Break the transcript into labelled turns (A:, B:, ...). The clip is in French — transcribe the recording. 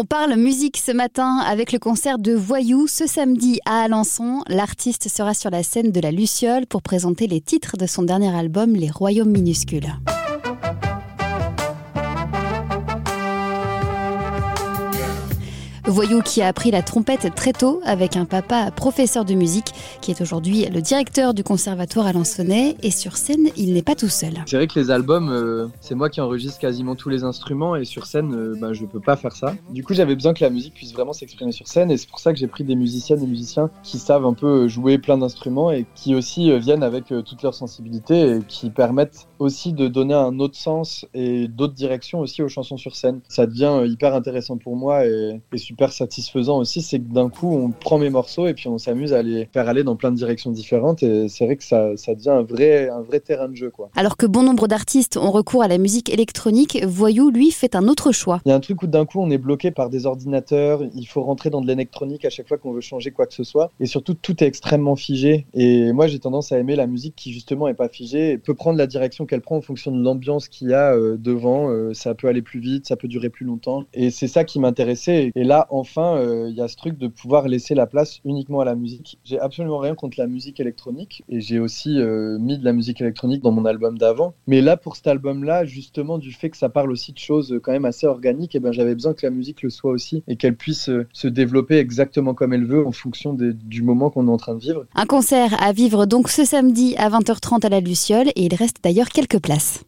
A: On parle musique ce matin avec le concert de Voyou ce samedi à Alençon. L'artiste sera sur la scène de la Luciole pour présenter les titres de son dernier album Les Royaumes minuscules. Voyou qui a appris la trompette très tôt avec un papa professeur de musique qui est aujourd'hui le directeur du conservatoire alençonnais et sur scène il n'est pas tout seul.
B: C'est vrai que les albums, euh, c'est moi qui enregistre quasiment tous les instruments et sur scène euh, bah, je peux pas faire ça. Du coup j'avais besoin que la musique puisse vraiment s'exprimer sur scène et c'est pour ça que j'ai pris des musiciennes et musiciens qui savent un peu jouer plein d'instruments et qui aussi euh, viennent avec toute leur sensibilité et qui permettent aussi de donner un autre sens et d'autres directions aussi aux chansons sur scène. Ça devient hyper intéressant pour moi et super satisfaisant aussi, c'est que d'un coup, on prend mes morceaux et puis on s'amuse à les faire aller dans plein de directions différentes. Et c'est vrai que ça, ça devient un vrai, un vrai terrain de jeu. Quoi.
A: Alors que bon nombre d'artistes ont recours à la musique électronique, Voyou, lui, fait un autre choix.
B: Il y a un truc où d'un coup, on est bloqué par des ordinateurs, il faut rentrer dans de l'électronique à chaque fois qu'on veut changer quoi que ce soit. Et surtout, tout est extrêmement figé. Et moi, j'ai tendance à aimer la musique qui, justement, est pas figée et peut prendre la direction qu'elle prend en fonction de l'ambiance qu'il y a euh, devant. Euh, ça peut aller plus vite, ça peut durer plus longtemps. Et c'est ça qui m'intéressait. Et là, enfin, euh, il y a ce truc de pouvoir laisser la place uniquement à la musique. J'ai absolument rien contre la musique électronique et j'ai aussi euh, mis de la musique électronique dans mon album d'avant. Mais là, pour cet album-là, justement, du fait que ça parle aussi de choses quand même assez organiques, eh ben, j'avais besoin que la musique le soit aussi et qu'elle puisse euh, se développer exactement comme elle veut en fonction du moment qu'on est en train de vivre.
A: Un concert à vivre donc ce samedi à 20h30 à la Luciole et il reste d'ailleurs quelques places.